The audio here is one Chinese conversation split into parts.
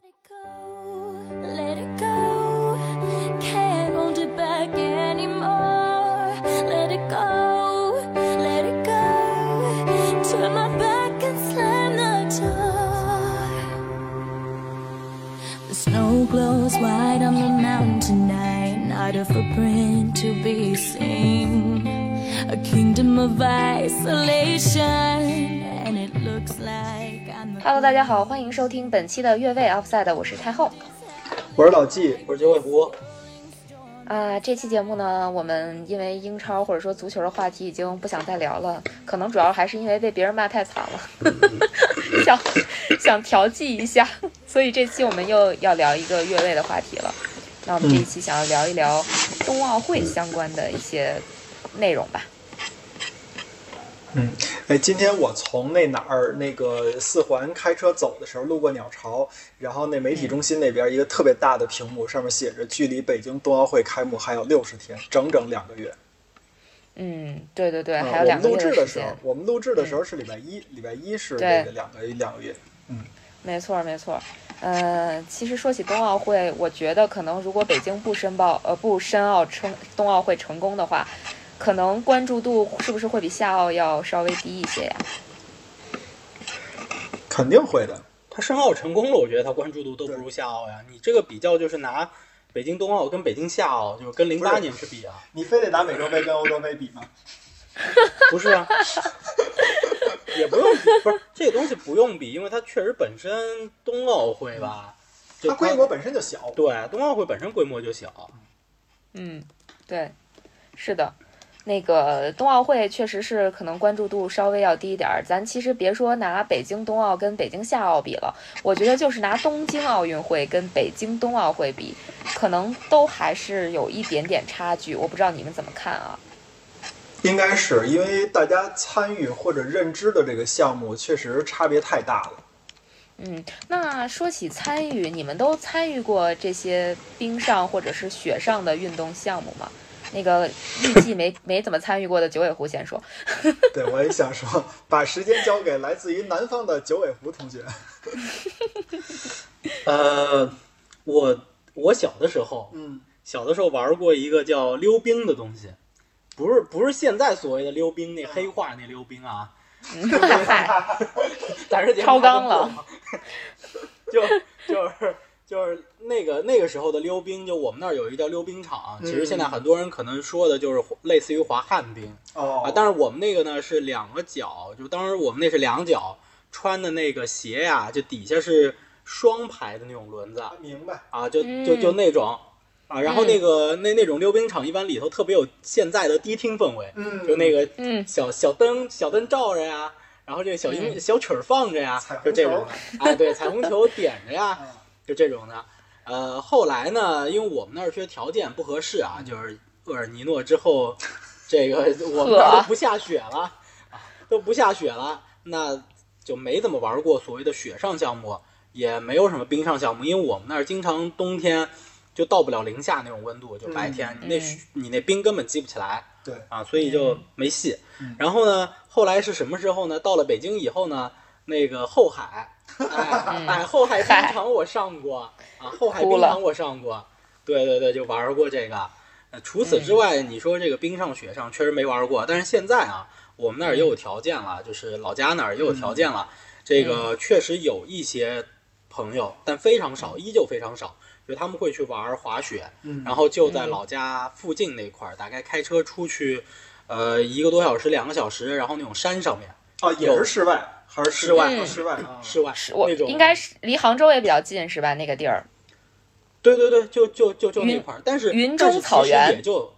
the door. The snow glows white on the mountain tonight. Not a footprint to be seen. A kingdom of isolation. And it looks like Hello，大家好，欢迎收听本期的越位 Offside，我是太后。我是老纪，我是九尾狐，啊、这期节目呢，我们因为英超或者说足球的话题已经不想再聊了，可能主要还是因为被别人骂太惨了，想想调剂一下，所以这期我们又要聊一个越位的话题了。那我们这一期想要聊一聊冬奥会相关的一些内容吧。嗯，哎，今天我从那哪儿那个四环开车走的时候，路过鸟巢，然后那媒体中心那边一个特别大的屏幕，上面写着距离北京冬奥会开幕还有六十天，整整两个月。嗯，对对对，嗯还有两个我们录制的时候，，我们录制的时候是礼拜一，礼拜一是对这个两个两个月。嗯没错，没错。呃，其实说起冬奥会，我觉得可能如果北京不申报呃不申奥成冬奥会成功的话，可能关注度是不是会比夏奥要稍微低一些呀？肯定会的。他申奥成功了，我觉得他关注度都不如夏奥呀。你这个比较就是拿北京冬奥跟北京夏奥，就是跟零八年去比啊，你非得拿美洲杯跟欧洲杯比吗？不是啊，也不用比，不是这个东西不用比，因为它确实本身冬奥会吧，就它规模本身就小。对冬奥会本身规模就小，嗯，对，是的。那个冬奥会确实是可能关注度稍微要低一点儿，咱其实别说拿北京冬奥跟北京夏奥比了，我觉得就是拿东京奥运会跟北京冬奥会比，可能都还是有一点点差距。我不知道你们怎么看啊？应该是因为大家参与或者认知的这个项目确实差别太大了。嗯，那说起参与，你们都参与过这些冰上或者是雪上的运动项目吗？那个预计没 没怎么参与过的九尾狐先说。对，我也想说，把时间交给来自于南方的九尾狐同学。呃，我我小的时候，嗯，小的时候玩过一个叫溜冰的东西，不是不是现在所谓的溜冰那黑化那溜冰啊，嗨，咱是超纲了，就就是就是那个那个时候的溜冰，就我们那儿有一个叫溜冰场，其实现在很多人可能说的就是类似于滑旱冰哦。啊，但是我们那个呢是两个脚，就当时我们那是两脚穿的那个鞋呀，就底下是双排的那种轮子明白。啊，就就就那种。啊，然后那个那那种溜冰场一般里头特别有现在的迪厅氛围，嗯。就那个嗯。小小灯小灯照着呀，然后这个小音、小曲儿放着呀就这种的，哎，对，彩虹球点着呀，嗯就这种的。呃，后来呢，因为我们那儿确实条件不合适啊，就是厄尔尼诺之后，这个我们那儿都不下雪了啊，都不下雪了，那就没怎么玩过所谓的雪上项目，也没有什么冰上项目，因为我们那儿经常冬天就到不了零下那种温度，就白天、嗯你那雪你那冰根本积不起来。对，啊，所以就没戏。嗯然后呢，后来是什么时候呢？到了北京以后呢，那个后海，哎哎，后海冰场我上过啊，后海冰场我上过，对对对，就玩过这个。呃，除此之外，你说这个冰上雪上确实没玩过，但是现在啊，我们那儿也有条件了，就是老家那儿也有条件了。这个确实有一些朋友，但非常少，依旧非常少。就他们会去玩滑雪，嗯。然后就在老家附近那块儿，大概开车出去，呃，一个多小时、两个小时，然后那种山上面，啊，也是室外还是室外啊室外啊，室外我那种，应该是离杭州也比较近是吧？那个地儿，对对对，就就就就那块儿，但是云中草原也就，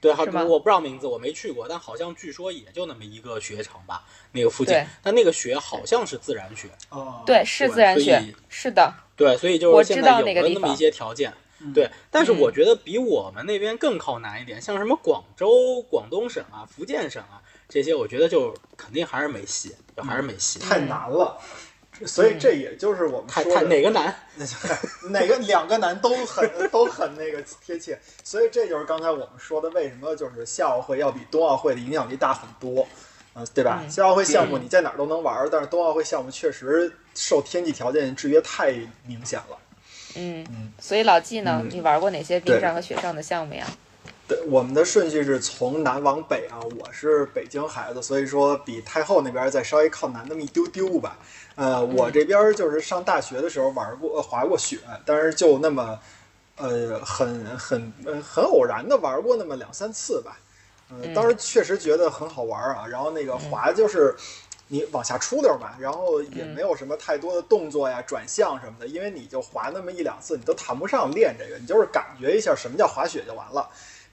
对，好我不知道名字，我没去过，但好像据说也就那么一个雪场吧，那个附近，但那个雪好像是自然雪，哦，对，是自然雪，是的，对，所以就我知道是现在有了那么一些条件。嗯对，但是嗯。我觉得比我们那边更靠南一点，像什么广州、广东省啊、福建省啊这些，我觉得就肯定还是没戏，就还是没戏。太难了。所以这也就是我们太太说的哪个难？哪个两个难都很都很那个贴切，所以这就是刚才我们说的，为什么就是夏奥会要比冬奥会的影响力大很多，呃，对吧？嗯夏奥会项目嗯你在哪儿都能玩儿，但是冬奥会项目确实受天气条件制约太明显了。嗯嗯，所以老季呢，嗯你玩过哪些冰上和雪上的项目呀？对，我们的顺序是从南往北啊。我是北京孩子，所以说比太后那边再稍微靠南那么一丢丢吧。呃，我这边就是上大学的时候玩过、呃滑过雪，但是就那么，呃，很很呃很偶然的玩过那么两三次吧。呃嗯当时确实觉得很好玩啊。然后那个滑就是你往下出溜嘛，然后也嗯没有什么太多的动作呀、转向什么的，因为你就滑那么一两次，你都谈不上练这个，你就是感觉一下什么叫滑雪就完了。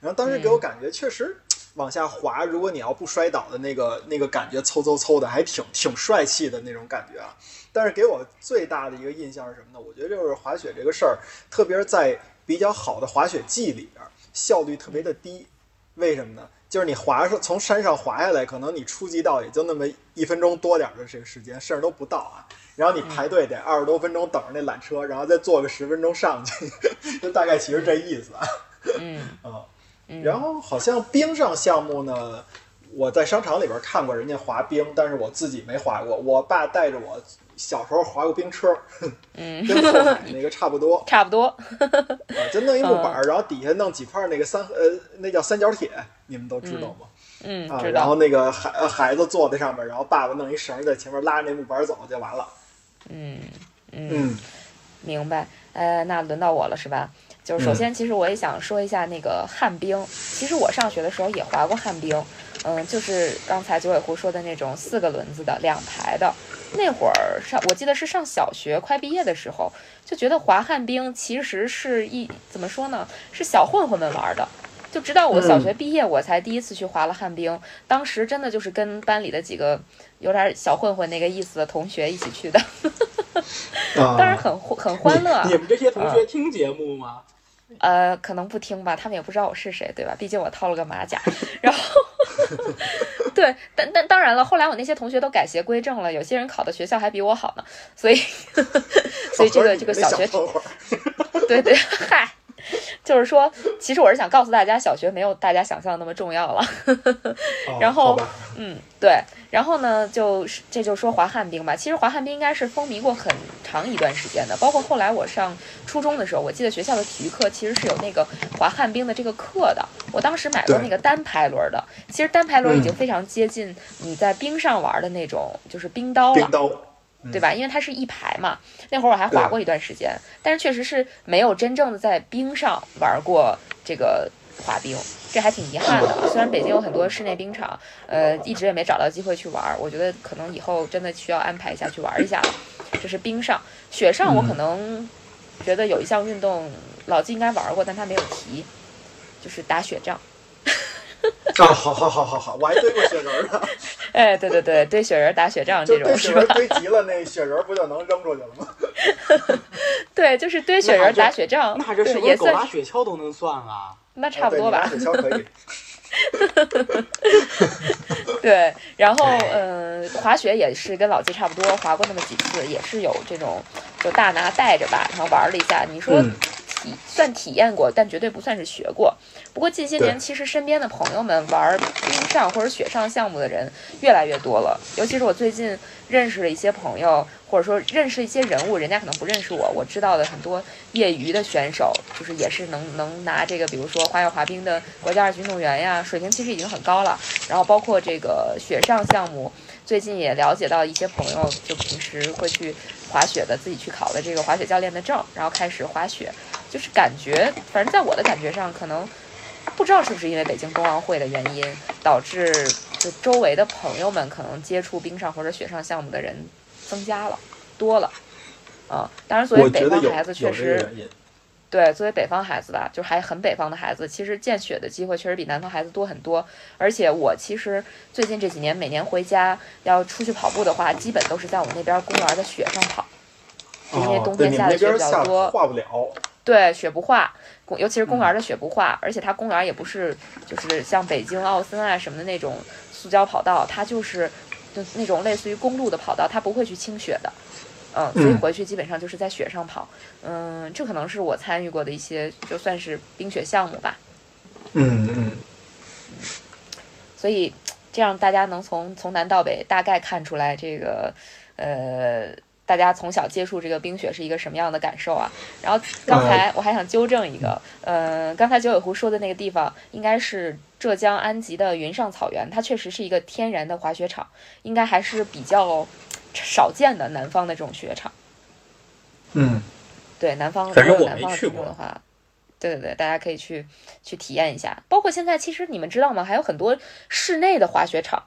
然后当时给我感觉确实往下滑，如果你要不摔倒的那个那个感觉，嗖嗖嗖的，还挺挺帅气的那种感觉啊。但是给我最大的一个印象是什么呢？我觉得就是滑雪这个事儿，特别是在比较好的滑雪季里边，效率特别的低。为什么呢？就是你滑上从山上滑下来，可能你初级道也就那么一分钟多点儿的这个时间，甚至都不到啊。然后你排队得二十多分钟等着那缆车，然后再坐个十分钟上去，就大概其实这意思啊。嗯啊，嗯，然后好像冰上项目呢，我在商场里边看过人家滑冰，但是我自己没滑过。我爸带着我小时候滑过冰车，嗯，跟后海那个差不多 差不多。啊，就弄一木板儿，然后底下弄几块那个三呃，那叫三角铁，你们都知道吗？嗯，啊。然后那个孩呃孩子坐在上面，然后爸爸弄一绳儿在前面拉着那木板儿走就完了。嗯嗯，嗯明白。呃，那轮到我了是吧？就是首先，其实我也想说一下那个旱冰。其实我上学的时候也滑过旱冰，嗯，就是刚才九尾狐说的那种四个轮子的两排的。那会儿上，我记得是上小学快毕业的时候，就觉得滑旱冰其实是一怎么说呢，是小混混们玩的。就直到我小学毕业，我才第一次去滑了旱冰。当时真的就是跟班里的几个有点小混混那个意思的同学一起去的，啊，当然很很欢乐啊。你们这些同学听节目吗？呃，可能不听吧，他们也不知道我是谁，对吧？毕竟我套了个马甲。然后，对，但但当然了，后来我那些同学都改邪归正了，有些人考的学校还比我好呢，所以，所以这个这个小小学，对对，嗨，就是说，其实我是想告诉大家，小学没有大家想象的那么重要了。哦然后嗯，对，然后呢，就是这就说滑旱冰吧。其实滑旱冰应该是风靡过很长一段时间的，包括后来我上初中的时候，我记得学校的体育课其实是有那个滑旱冰的这个课的。我当时买过那个单排轮的，其实单排轮已经嗯非常接近你在冰上玩的那种，就是冰刀了冰。刀，对吧？因为它是一排嘛。那会儿我还滑过一段时间，但是确实是没有真正的在冰上玩过这个滑冰，这还挺遗憾的。虽然北京有很多室内冰场，呃，一直也没找到机会去玩。我觉得可能以后真的需要安排一下去玩一下了。这是冰上，雪上我可能觉得有一项运动老季应该玩过，但他没有提，就是打雪仗。啊，好好好好好，我还堆过雪人儿呢，哎，对对对，堆雪人、打雪仗这就堆雪人儿种是吧？堆急了，那雪人儿不就能扔出去了吗？对，就是堆雪人、打雪仗，那这是也算不是狗拉雪橇都能算啊？那差不多吧。雪橇可以。对，然后嗯，滑雪也是跟老季差不多，滑过那么几次，也是有这种就大拿带着吧，然后玩了一下。你说嗯体算体验过，但绝对不算是学过。不过近些年，其实身边的朋友们玩冰上或者雪上项目的人越来越多了，尤其是我最近认识了一些朋友，或者说认识一些人物，人家可能不认识我，我知道的很多业余的选手，就是也是能能拿这个，比如说花样滑冰的国家二级运动员呀，水平其实已经很高了。然后包括这个雪上项目，最近也了解到一些朋友，就平时会去滑雪的，自己去考了这个滑雪教练的证，然后开始滑雪，就是感觉，反正在我的感觉上，可能不知道是不是因为北京冬奥会的原因，导致就周围的朋友们可能接触冰上或者雪上项目的人增加了，多了。啊、当然，作为北方孩子，确实。对，作为北方孩子吧，就是还很北方的孩子，其实见雪的机会确实比南方孩子多很多。而且我其实最近这几年每年回家要出去跑步的话，基本都是在我们那边公园的雪上跑，因为哦冬天下的雪比较多。化不了。对，雪不化，公尤其是公园的雪不化，而且它公园也不是就是像北京奥森啊什么的那种塑胶跑道，它就是就那种类似于公路的跑道，它不会去清雪的。嗯，所以嗯回去基本上就是在雪上跑。嗯，这可能是我参与过的一些，就算是冰雪项目吧。嗯嗯，所以这样大家能从从南到北大概看出来这个，呃，大家从小接触这个冰雪是一个什么样的感受啊？然后刚才我还想纠正一个，呃，刚才九尾狐说的那个地方应该是浙江安吉的云上草原，它确实是一个天然的滑雪场，应该还是比较少见的南方的这种雪场。嗯，对，南方反正我如果南方的没去过的话，对对对，大家可以去去体验一下。包括现在，其实你们知道吗？还有很多室内的滑雪场。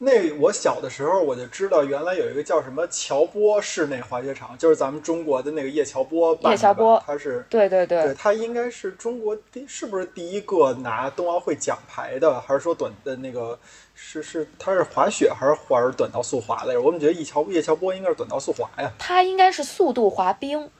那我小的时候我就知道，原来有一个叫什么乔波室内滑雪场，就是咱们中国的那个叶乔波吧。叶乔波他是对对对对，他应该是中国第是不是第一个拿冬奥会奖牌的，还是说短的那个是是他是滑雪还是玩短道速滑来着？我们觉得叶乔叶乔波应该是短道速滑呀。它应该是速度滑冰，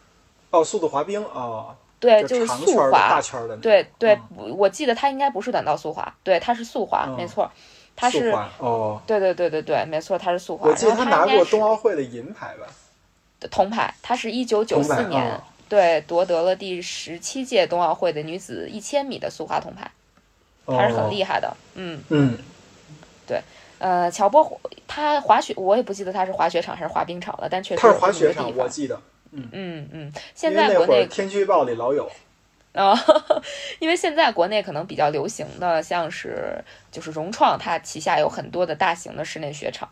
哦，速度滑冰啊，对，就是速滑、大滑。圈儿的。对对嗯，我我记得它应该不是短道速滑，对，它是速滑，嗯没错，它是哦。对对对对对，没错，它是速滑。我记得他拿过冬奥会的银牌吧？铜牌，他是一九九四年、哦对夺得了第十七届冬奥会的女子一千米的速滑铜牌，还是很厉害。害的。嗯，嗯，呃，乔波他滑雪，我也不记得他是滑雪场还是滑冰场了，但确实他是滑雪场，我记得。嗯嗯嗯，现在国内天气预报里老有。啊、因为现在国内可能比较流行的，像是就是融创，它旗下有很多的大型的室内雪场，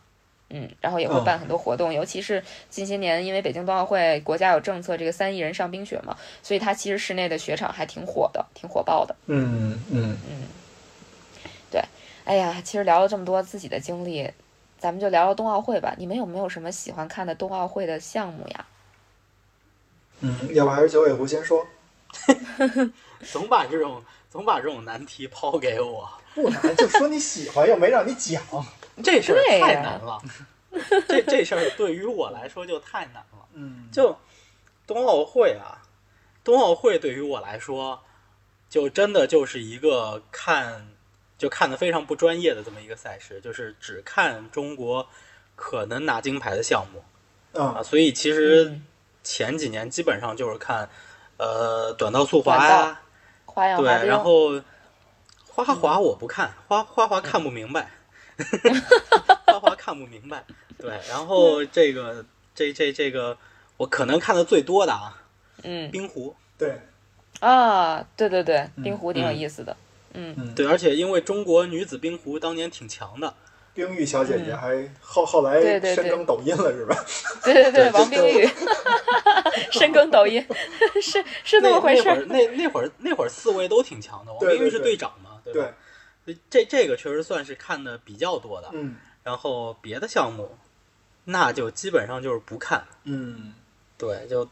嗯，然后也会嗯办很多活动，尤其是近些年，因为北京冬奥会国家有政策，这个三亿人上冰雪嘛，所以它其实室内的雪场还挺火的，挺火爆的。嗯嗯嗯，哎呀，其实聊了这么多自己的经历，咱们就聊聊冬奥会吧。你们有没有什么喜欢看的冬奥会的项目呀？嗯，要不还是九尾狐先说？总把这种总把这种难题抛给我，不难，就说你喜欢，又没让你讲。这事儿太难了。这这事儿对于我来说就太难了。嗯，就冬奥会啊，冬奥会对于我来说，就真的就是一个看就看的非常不专业的这么一个赛事，就是只看中国可能拿金牌的项目啊。啊，所以其实嗯前几年基本上就是看呃短道速滑短呀、对花样滑，冰，然后花滑我不看，花花滑看不明白，花滑看不明白。对，然后这个这这这个我可能看的最多的啊，嗯冰壶。对，啊，对对对，嗯冰壶挺有嗯意思的。嗯，嗯，对，而且因为中国女子冰壶当年挺强的，冰玉小姐姐还后后来深耕抖音了是吧？对 对对，王冰玉，深耕抖音，是是那么回事儿。那会儿那那会儿那会儿四位都挺强的，王冰玉是对。对对队长嘛，对对。吧？，这这个确实算是看的比较多的。嗯。然后别的项目，那就基本上就是不看。嗯。对，就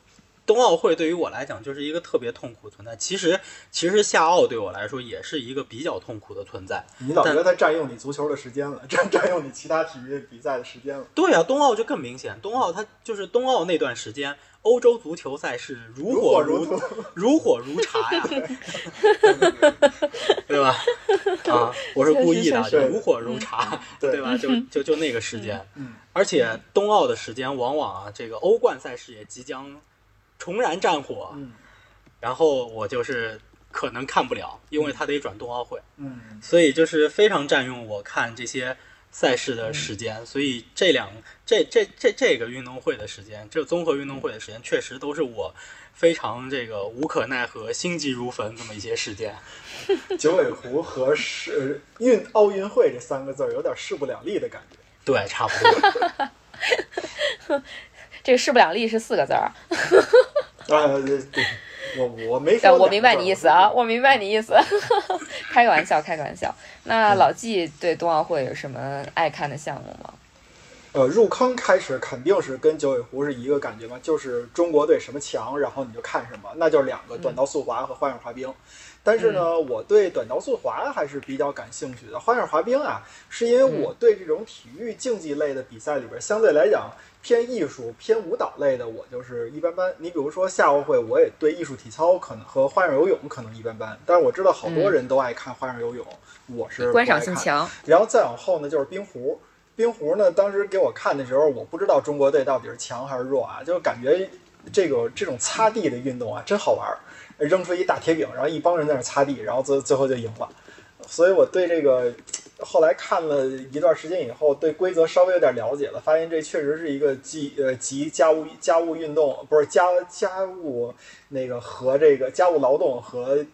冬奥会对于我来讲就是一个特别痛苦的存在。其实其实夏奥对我来说也是一个比较痛苦的存在。你老觉得它占用你足球的时间了，占占用你其他体育比赛的时间了。对啊，冬奥就更明显。冬奥它就是冬奥那段时间，欧洲足球赛事如如火如火如荼，如火如 茶呀，对吧？啊，我是故意的，如火如茶，对对吧？就就就那个时间，嗯而且冬奥的时间往往啊，这个欧冠赛事也即将重燃战火，嗯然后我就是可能看不了，因为他得转冬奥会，嗯所以就是非常占用我看这些赛事的时间。所以这两这这这这个运动会的时间，这综合运动会的时间，确实都是我非常这个无可奈何、心急如焚这么一些时间。九尾狐和是运奥运会这三个字儿有点势不两立的感觉。对，差不多。这个势不两立是四个字儿，啊，对对，我我没说。我明白你意思啊，我明白你意思，开个玩笑，开个玩笑。那老纪对冬奥会有什么爱看的项目吗？呃，入坑开始肯定是跟九尾狐是一个感觉嘛，就是中国队什么强，然后你就看什么，那就是两个短道速滑和花样滑冰。但是呢，我对短道速滑还是比较感兴趣的。花样滑冰啊，是因为我对这种体育竞技类的比赛里边，相对来讲偏艺术、偏舞蹈类的，我就是一般般。你比如说夏奥会，我也对艺术体操可能和花样游泳可能一般般，但是我知道好多人都爱看花样游泳，我是观赏性强，然后再往后呢，就是冰壶。冰壶呢，当时给我看的时候，我不知道中国队到底是强还是弱啊，就感觉这个这种擦地的运动啊，真好玩儿。扔出一大铁饼，然后一帮人在那擦地，然后最最后就赢了。所以我对这个后来看了一段时间以后，对规则稍微有点了解了，发现这确实是一个集呃集家务家务运动不是家家务那个和这个家务劳动和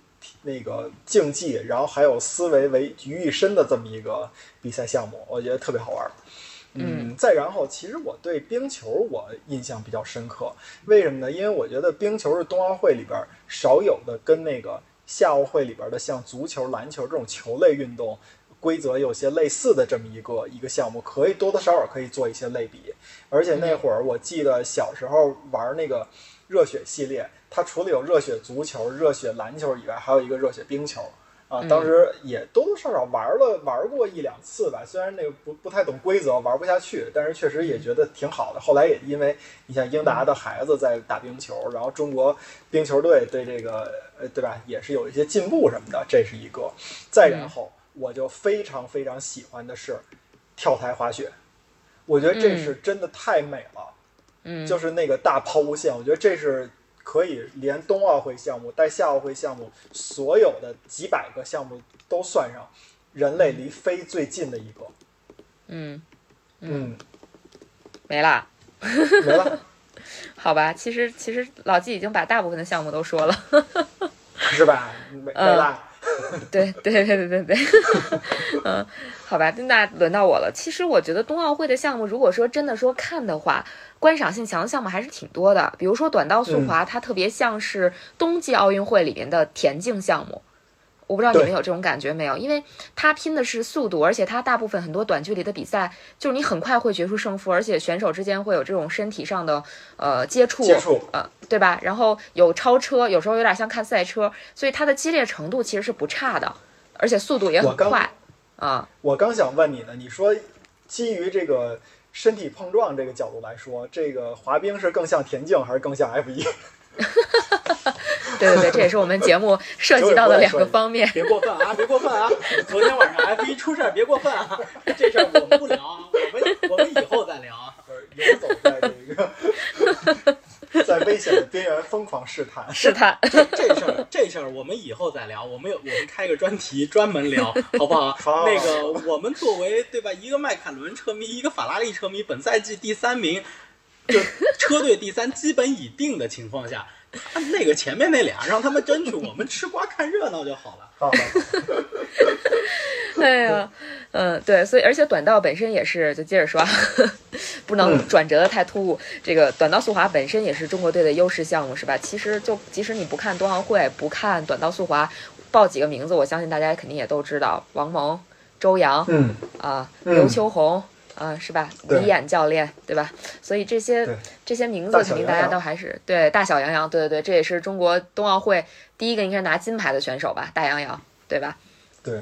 那个竞技，然后还有思维为于一身的这么一个比赛项目，我觉得特别好玩。嗯，再然后，其实我对冰球我印象比较深刻，为什么呢？因为我觉得冰球是冬奥会里边少有的跟那个夏奥会里边的像足球、篮球这种球类运动规则有些类似的这么一个一个项目，可以多多少少可以做一些类比。而且那会儿我记得小时候玩那个热血系列，它除了有热血足球、热血篮球以外，还有一个热血冰球。啊，当时也多多少少玩了玩过一两次吧，虽然那个不不太懂规则，玩不下去，但是确实也觉得挺好的。后来也因为你像英达的孩子在打冰球，然后中国冰球队对这个呃对吧，也是有一些进步什么的，这是一个。再然后，我就非常非常喜欢的是跳台滑雪，我觉得这是真的太美了，嗯，就是那个大抛物线，我觉得这是。可以连冬奥会项目带夏奥会项目所有的几百个项目都算上，人类离飞最近的一个。嗯嗯，没啦，没了。好吧，其实其实老季已经把大部分的项目都说了，是吧？没没啦。对对对对对对，嗯，好吧，那轮到我了。其实我觉得冬奥会的项目，如果说真的说看的话，观赏性强的项目还是挺多的。比如说短道速滑，它特别像是冬季奥运会里面的田径项目。我不知道你们有这种感觉没有？因为他拼的是速度，而且他大部分很多短距离的比赛，就是你很快会决出胜负，而且选手之间会有这种身体上的呃接触，接触，呃，对吧？然后有超车，有时候有点像看赛车，所以它的激烈程度其实是不差的，而且速度也很快啊。我刚想问你呢，你说基于这个身体碰撞这个角度来说，这个滑冰是更像田径还是更像 F 一？对对对，这也是我们节目 涉及到的两个方面。别过分啊！别过分啊！昨天晚上 F 一出事儿，别过分啊！这事儿我们不聊，我们我们以后再聊。游走在这个 在危险的边缘疯狂试探试探。这这事儿这事儿我们以后再聊。我们有我们开个专题专门聊，好不好？那个我们作为对吧，一个迈凯伦车迷，一个法拉利车迷，本赛季第三名。就车队第三基本已定的情况下，那个前面那俩让他们争取，我们吃瓜看热闹就好了。好 哎呀，嗯，对，所以而且短道本身也是，就接着说，不能转折的太突兀。这个短道速滑本身也是中国队的优势项目，是吧？其实就即使你不看冬奥会，不看短道速滑，报几个名字，我相信大家肯定也都知道：王蒙、周洋，嗯啊，刘秋红。嗯，是吧？李演教练，对吧？所以这些这些名字肯定大家都还是对大小杨洋，对对对，这也是中国冬奥会第一个应该拿金牌的选手吧？大杨洋，对吧？对。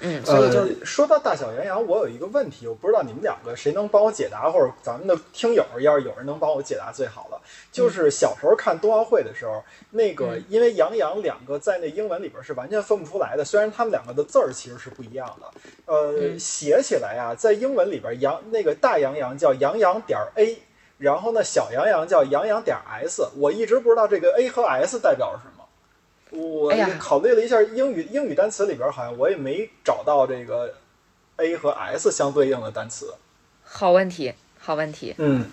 嗯，所以就说到大小杨洋，我有一个问题，我不知道你们两个谁能帮我解答，或者咱们的听友要是有人能帮我解答最好了。就是小时候看冬奥会的时候，那个因为杨洋两个在那英文里边是完全分不出来的，虽然他们两个的字儿其实是不一样的，呃，写起来啊，在英文里边杨那个大杨洋叫杨洋点 A，然后呢小杨洋叫杨洋点 S，我一直不知道这个 A 和 S 代表什么。我考虑了一下英语英语单词里边，好像我也没找到这个 A 和 S 相对应的单词。好问题，好问题。嗯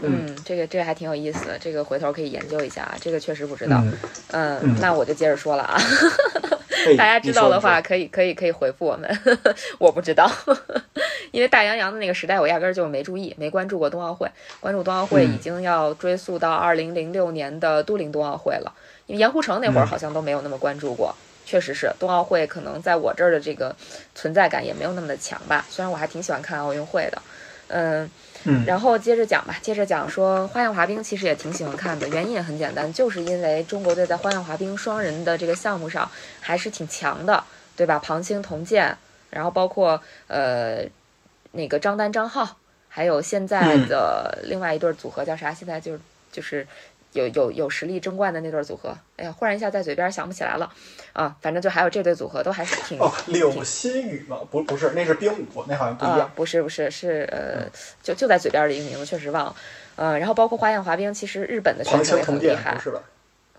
嗯，这个这个还挺有意思的，这个回头可以研究一下啊。这个确实不知道。嗯，那我就接着说了啊。大家知道的话，可以可以可以回复我们。我不知道，因为大洋洋的那个时代，我压根儿就没注意，没关注过冬奥会。关注冬奥会已经要追溯到二零零六年的都灵冬奥会了。盐湖城那会儿好像都没有那么关注过，确实是冬奥会可能在我这儿的这个存在感也没有那么的强吧。虽然我还挺喜欢看奥运会的，嗯嗯。然后接着讲吧，接着讲说花样滑冰，其实也挺喜欢看的，原因也很简单，就是因为中国队在花样滑冰双人的这个项目上还是挺强的，对吧？庞清童健，然后包括呃那个张丹张浩，还有现在的另外一对组合叫啥？现在就是就是。有有有实力争冠的那对组合，哎呀，忽然一下在嘴边想不起来了，啊，反正就还有这对组合都还是挺哦，柳新宇吗？不不是，那是冰舞，那好像不一样。不是不是是呃，就就在嘴边的一个名字，确实忘了。嗯，然后包括花样滑冰，其实日本的选手也很厉害。是吧？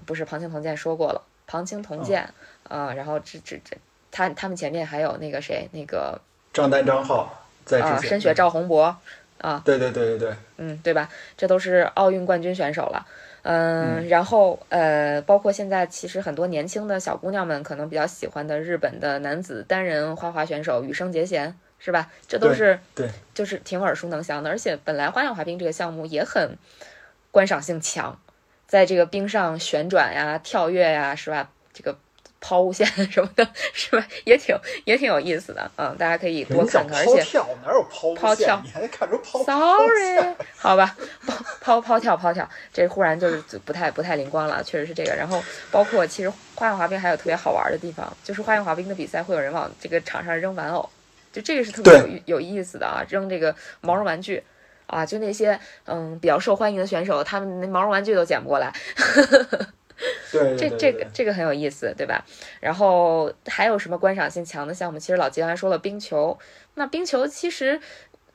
不是庞清童健说过了，庞清童健啊，然后这这这他他们前面还有那个谁，那个张丹、张浩在啊，之前。申雪、赵宏博啊，对对对对对，嗯，对吧？这都是奥运冠军选手了。嗯，然后呃，包括现在其实很多年轻的小姑娘们可能比较喜欢的日本的男子单人花滑选手羽生结弦，是吧？这都对是对就是挺耳熟能详的。而且本来花样滑冰这个项目也很观赏性强，在这个冰上旋转呀、跳跃呀，是吧？这个抛物线什么的，是吧？也挺也挺有意思的，嗯，大家可以多看看。而且抛跳哪有抛抛跳你还看出抛抛 Sorry，好吧，抛抛抛跳抛跳，这忽然就是不太不太灵光了，确实是这个。然后包括其实花样滑冰还有特别好玩的地方，就是花样滑冰的比赛会有人往这个场上扔玩偶，就这个是特别有有意思的啊，扔这个毛绒玩具。啊，就那些嗯比较受欢迎的选手，他们那毛绒玩具都捡不过来，对对这对对对这个这个很有意思，对吧？然后还有什么观赏性强的项目？其实老吉刚才说了冰球，那冰球其实，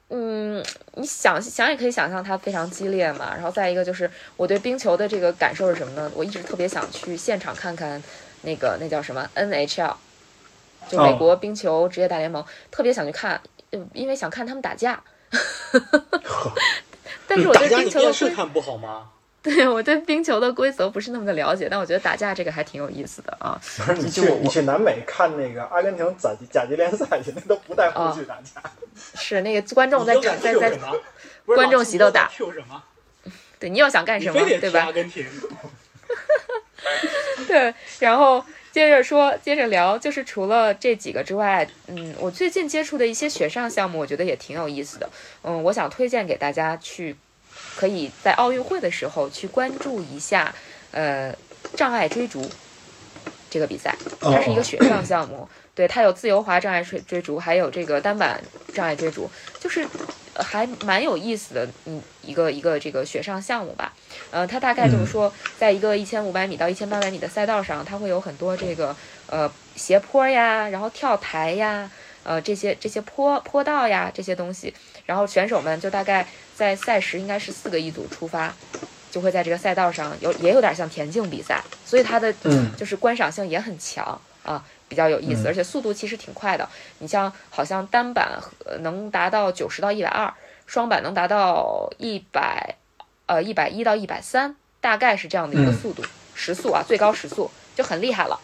嗯，你想想也可以想象它非常激烈嘛。然后再一个就是我对冰球的这个感受是什么呢？我一直特别想去现场看看那个那叫什么 NHL，就美哦国冰球职业大联盟，特别想去看，呃因为想看他们打架。但是我对冰球的规你电视看不好吗？对我对冰球的规则不是那么的了解，但我觉得打架这个还挺有意思的啊。不是你去你去南美看那个阿根廷甲级甲级联赛去，那都不带护具打架。是那个观众在你又敢在在观众席都打 Q 什么？对你又想干什么对吧阿？根廷？对，然后接着说，接着聊，就是除了这几个之外，嗯，我最近接触的一些雪上项目，我觉得也挺有意思的。嗯，我想推荐给大家去，可以在奥运会的时候去关注一下，呃，障碍追逐这个比赛，它是一个雪上项目。对，它有自由滑障碍追追逐，还有这个单板障碍追逐，就是呃还蛮有意思的，嗯，一个一个这个雪上项目吧。呃，它大概就是说，在一个一千五百米到一千八百米的赛道上，它会有很多这个呃斜坡呀，然后跳台呀，呃这些这些坡坡道呀这些东西，然后选手们就大概在赛时应该是四个一组出发，就会在这个赛道上有也有点像田径比赛，所以它的嗯就是观赏性也很强啊，比较有意思，嗯而且速度其实挺快的。你像好像单板呃能达到九十到一百二，双板能达到一百呃一百一到一百三，大概是这样的一个嗯速度，时速啊最高时速就很厉害了，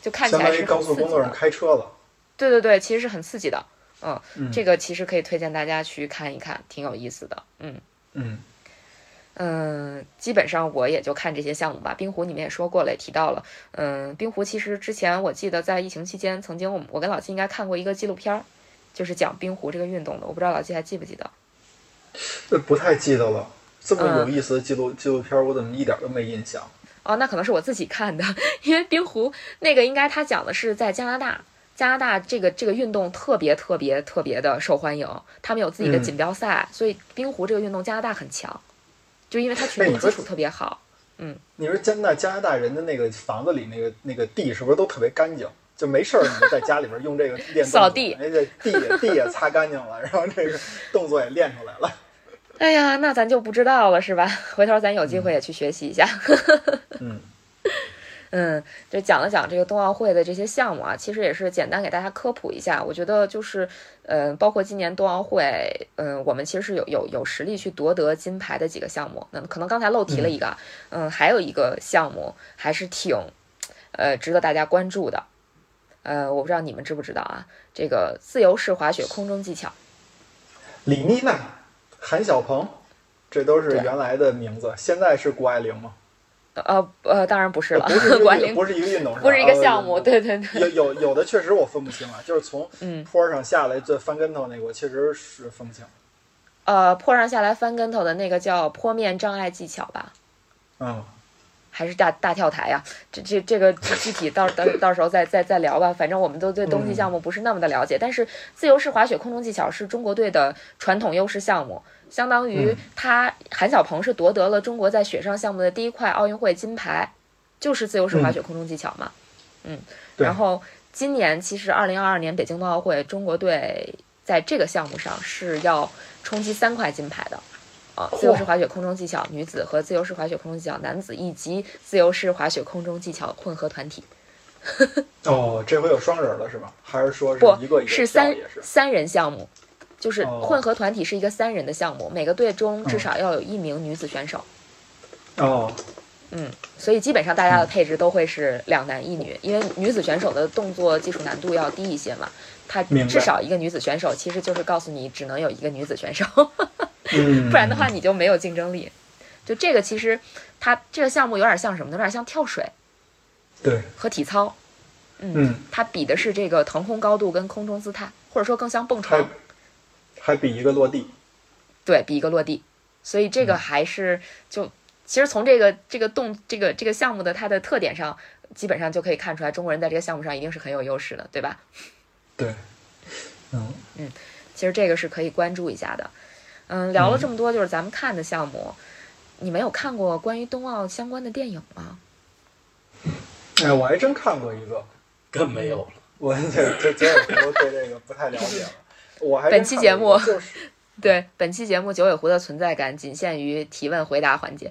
就看起来是很高速公路上。开车了。对对对，其实是很刺激的。嗯，嗯这个其实可以推荐大家去看一看，挺有意思的。嗯。嗯嗯，基本上我也就看这些项目吧。冰壶你们也说过了，也提到了。嗯，冰壶其实之前我记得在疫情期间，曾经我我跟老季应该看过一个纪录片儿，就是讲冰壶这个运动的。我不知道老季还记不记得？呃，不太记得了。这么嗯有意思的纪录纪录片儿，我怎么一点都没印象？哦，那可能是我自己看的，因为冰壶那个应该他讲的是在加拿大，加拿大这个这个运动特别特别特别的受欢迎，他们有自己的嗯锦标赛，所以冰壶这个运动加拿大很强，就因为它群众基础特别好。嗯你说加拿大加拿大人的那个房子里那个那个地是不是都特别干净？就没事儿，你就在家里边用这个练扫地哎，这地也地也擦干净了，然后这个动作也练出来了。哎呀，那咱就不知道了，是吧？回头咱有机会也去学习一下。嗯 嗯，就讲了讲这个冬奥会的这些项目啊，其实也是简单给大家科普一下。我觉得就是，呃，包括今年冬奥会，嗯、我们其实是有有有实力去夺得金牌的几个项目。那可能刚才漏提了一个啊，嗯，还有一个项目还是挺，呃，值得大家关注的。呃，我不知道你们知不知道啊，这个自由式滑雪空中技巧。李妮娜、韩晓鹏，这都是原来的名字，现在是谷爱凌吗？呃呃，当然不是了，不是一谷爱凌个不是一个运动，不是一个项目，呃对对对，有有有的确实我分不清啊，就是从嗯坡上下来这翻跟头那个，我确实是分不清。呃，坡上下来翻跟头的那个叫坡面障碍技巧吧，嗯，还是大大跳台呀、这这这个具具体到到到时候再再再聊吧。反正我们都对冬季项目不是那么的了解，但是自由式滑雪空中技巧是中国队的传统优势项目，相当于嗯他韩晓鹏是夺得了中国在雪上项目的第一块奥运会金牌，就是自由式滑雪空中技巧嘛。嗯，对然后今年其实二零二二年北京冬奥会，中国队在这个项目上是要冲击三块金牌的。啊，自由式滑雪空中技巧女子和自由式滑雪空中技巧男子，以及自由式滑雪空中技巧混合团体，哦，这回有双人了是吧？还是说是不一个一个跳是三？三人项目，就是哦混合团体是一个三人的项目，每个队中至少要有一名女子选手。哦，嗯，所以基本上大家的配置都会是两男一女，因为女子选手的动作技术难度要低一些嘛。她至少一个女子选手，其实就是告诉你只能有一个女子选手，嗯，不然的话你就没有竞争力。就这个其实它这个项目有点像什么呢？有点像跳水对，和体操。嗯，嗯，它比的是这个腾空高度跟空中姿态，或者说更像蹦床，还比一个落地。对比一个落地。所以这个还是就其实从这个这个动这个这个项目的它的特点上，基本上就可以看出来，中国人在这个项目上一定是很有优势的，对吧？对，嗯嗯，其实这个是可以关注一下的。嗯，聊了这么多，就是咱们看的项目，你没有看过关于冬奥相关的电影吗？哎，我还真看过一个，更没有了。我这这九尾狐对这个不太了解了。我还本期节目 对，本期节目九尾狐的存在感仅限于提问回答环节。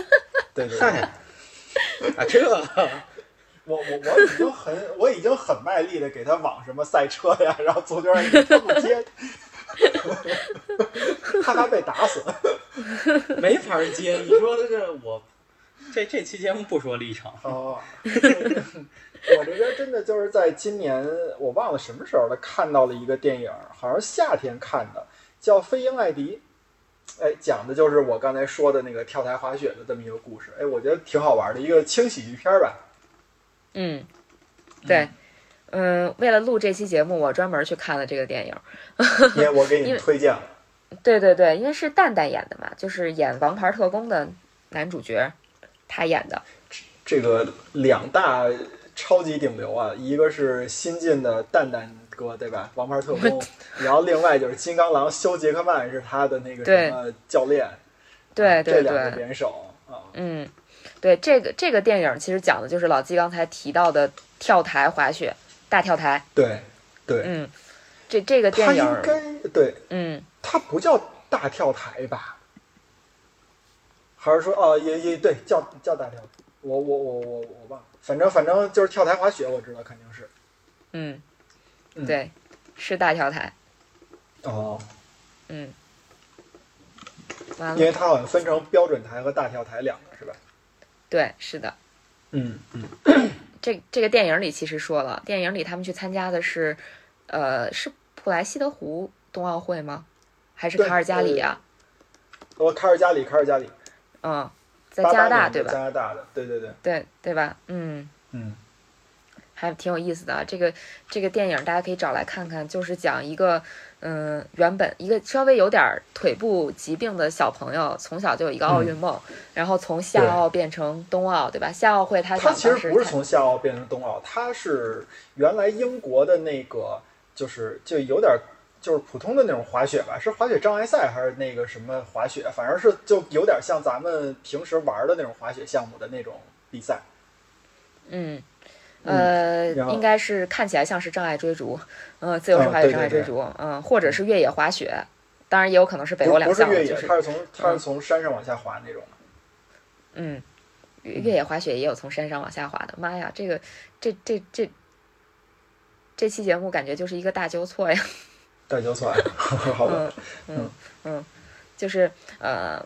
对对对，嗨，啊，这我我我已经很我已经很卖力的给他往什么赛车呀，然后足球上一跳不接，怕他被打死。没法接。你说的这我，这这期节目不说立场，哦，我这边真的就是在今年，我忘了什么时候了，看到了一个电影，好像是夏天看的，叫《飞鹰艾迪》。哎，讲的就是我刚才说的那个跳台滑雪的这么一个故事。哎，我觉得挺好玩的，一个轻喜剧片儿吧。嗯，对，嗯，为了录这期节目，我专门去看了这个电影。因为我给你 推荐了。对对对，因为是蛋蛋演的嘛，就是演《王牌特工》的男主角，他演的。这个两大超级顶流啊，一个是新晋的蛋蛋哥，对吧？王牌特工，然后另外就是金刚狼休·杰克曼是他的那个什么教练，对对这两个对，联手啊，嗯，对，这个这个电影其实讲的就是老季刚才提到的跳台滑雪，大跳台。对对，嗯，这这个电影应，该对，嗯，它不叫大跳台吧？还是说哦，也也对，叫叫大跳台？我我我我我忘了，反正反正就是跳台滑雪，我知道肯定是嗯，嗯对，是大跳台。哦，嗯，完因为了，它好像分成标准台和大跳台两个是吧？对，是的。嗯嗯，这这个电影里其实说了，电影里他们去参加的是，呃，是普莱西德湖冬奥会吗？还是卡尔加里啊？我卡尔加里，卡尔加里，嗯，在加拿大对吧？加拿大的，对对对，对对吧？嗯，嗯还挺有意思的啊。这个这个电影大家可以找来看看，就是讲一个，嗯、原本一个稍微有点儿腿部疾病的小朋友，从小就有一个奥运梦，然后从夏奥变成冬奥，对吧？夏奥会他他其实不是从夏奥变成冬奥，他是原来英国的那个，就是就有点就是普通的那种滑雪吧，是滑雪障碍赛还是那个什么滑雪，反正是就有点像咱们平时玩的那种滑雪项目的那种比赛。嗯，嗯呃，应该是看起来像是障碍追逐，嗯、自由式嗯滑雪障碍追逐，嗯，或者是越野滑雪，当然也有可能是北欧两项了，不是越野，就是它是从它是从山上往下滑那种。嗯，越越野滑雪也有从山上往下滑的。妈呀，这个这这这这期节目感觉就是一个大纠错呀。大纠错，好吧嗯，嗯嗯，就是呃，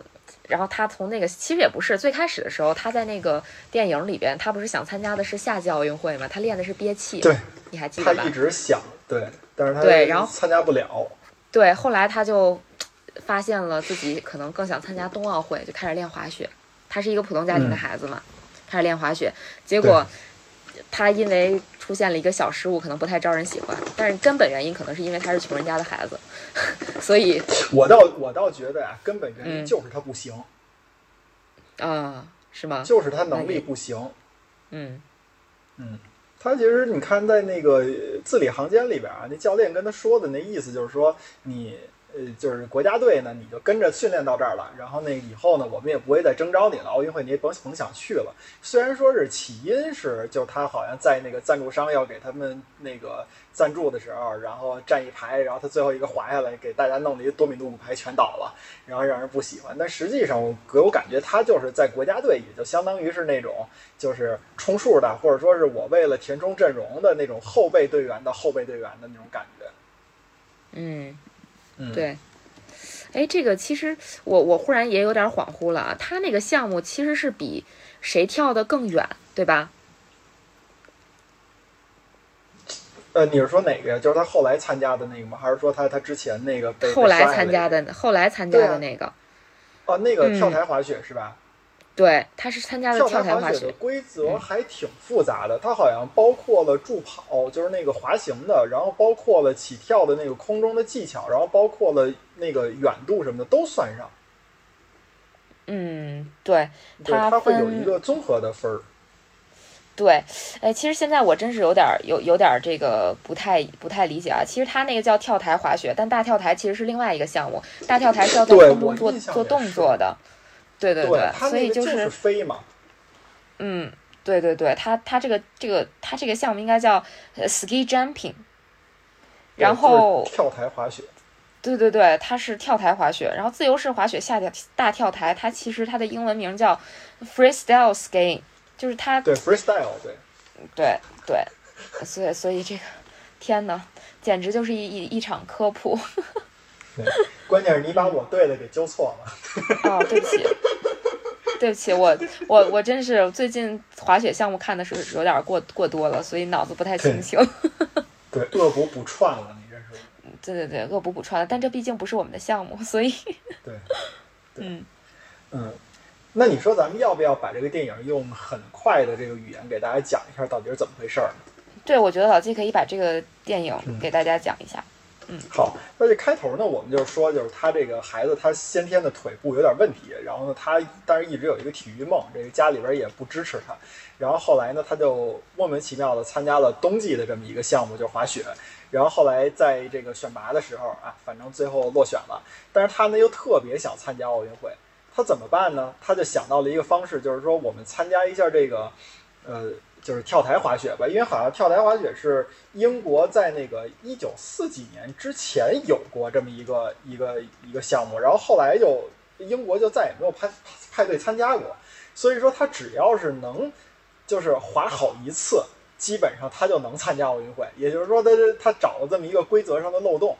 然后他从那个其实也不是最开始的时候，他在那个电影里边，他不是想参加的是夏季奥运会嘛？他练的是憋气，对，你还记得吧他一？直想对，但是他对然后参加不了。对，后来他就发现了自己可能更想参加冬奥会，就开始练滑雪。他是一个普通家庭的嗯孩子嘛，开始练滑雪，结果他因为出现了一个小失误，可能不太招人喜欢，但是根本原因可能是因为他是穷人家的孩子，所以 我倒我倒觉得啊，根本原因嗯就是他不行，啊，是吗？就是他能力不行。嗯嗯，他其实你看在那个字里行间里边啊，那教练跟他说的那意思就是说，你呃，就是国家队呢，你就跟着训练到这儿了，然后那以后呢，我们也不会再征召你了，奥运会你也甭甭想去了。虽然说是起因是，就他好像在那个赞助商要给他们那个赞助的时候，然后站一排，然后他最后一个滑下来，给大家弄了一个多米诺骨牌全倒了，然后让人不喜欢。但实际上，我给我感觉他就是在国家队，也就相当于是那种就是充数的，或者说是我为了填充阵容的那种后备队员的后备队员的那种感觉。嗯，嗯，对。哎，这个其实我我忽然也有点恍惚了啊，他那个项目其实是比谁跳的更远，对吧？呃，你是说哪个呀？就是他后来参加的那个吗？还是说他他之前那个被后来参加的，后来参加的那个，哦，那个嗯跳台滑雪是吧？对，他是参加的跳跳台滑台雪的。规则还挺复杂的，它好像包括了助跑，就是那个滑行的，然后包括了起跳的那个空中的技巧，然后包括了那个远度什么的都算上。嗯，对，对，它它会有一个综合的分儿。对，哎，其实现在我真是有点儿有有点儿这个不太不太理解啊。其实它那个叫跳台滑雪，但大跳台其实是另外一个项目，大跳台是要在空中做做动作的。对对对，它所以就那个就是飞嘛。嗯，对对对，它它这个这个它这个项目应该叫呃 ski jumping，然对就是后跳台滑雪。对对对，它是跳台滑雪，然后自由式滑雪下跳大跳台，它其实它的英文名叫 freestyle skiing，就是它对，freestyle，对，对对，所以所以这个天呐，简直就是一一一场科普对，关键是你把我对的给纠错了。哦，对不起。对不起，我我我真是最近滑雪项目看的是有点过过多了，所以脑子不太清对醒。对，恶补补串了，你这是。对对对，恶补补串了，但这毕竟不是我们的项目，所以对，嗯，嗯，那你说咱们要不要把这个电影用很快的这个语言给大家讲一下到底是怎么回事儿呢？对，我觉得老季可以把这个电影嗯给大家讲一下。好，那这开头呢，我们就是说，就是他这个孩子他先天的腿部有点问题，然后呢，他但是一直有一个体育梦，这个家里边也不支持他，然后后来呢，他就莫名其妙的参加了冬季的这么一个项目，就是滑雪，然后后来在这个选拔的时候啊，反正最后落选了，但是他呢又特别想参加奥运会，他怎么办呢？他就想到了一个方式，就是说我们参加一下这个，呃。就是跳台滑雪吧，因为好像跳台滑雪是英国在那个一九四几年之前有过这么一个一个一个项目，然后后来就英国就再也没有派派队参加过，所以说他只要是能就是滑好一次，基本上他就能参加奥运会。也就是说他，他找了这么一个规则上的漏洞，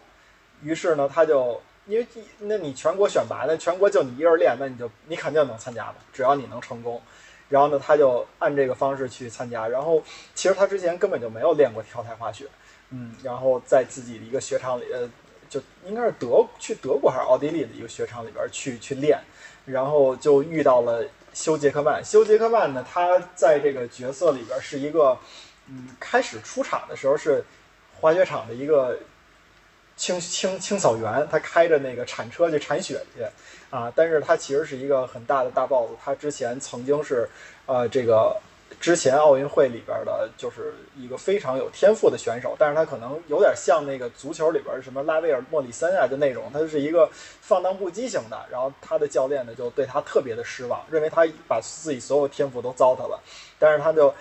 于是呢，他就因为那你全国选拔，那全国就你一个人练，那你就你肯定能参加的，只要你能成功。然后呢，他就按这个方式去参加。然后其实他之前根本就没有练过跳台滑雪，嗯，然后在自己的一个雪场里，呃，就应该是德去德国还是奥地利的一个雪场里边去去练，然后就遇到了休杰克曼。休杰克曼呢，他在这个角色里边是一个，嗯，开始出场的时候是滑雪场的一个清清清扫员，他开着那个铲车去铲雪去。啊，但是他其实是一个很大的大 boss。他之前曾经是，呃，这个之前奥运会里边的，就是一个非常有天赋的选手。但是他可能有点像那个足球里边什么拉威尔、莫里森啊，就那种，他是一个放荡不羁型的。然后他的教练呢，就对他特别的失望，认为他把自己所有天赋都糟蹋了。但是他就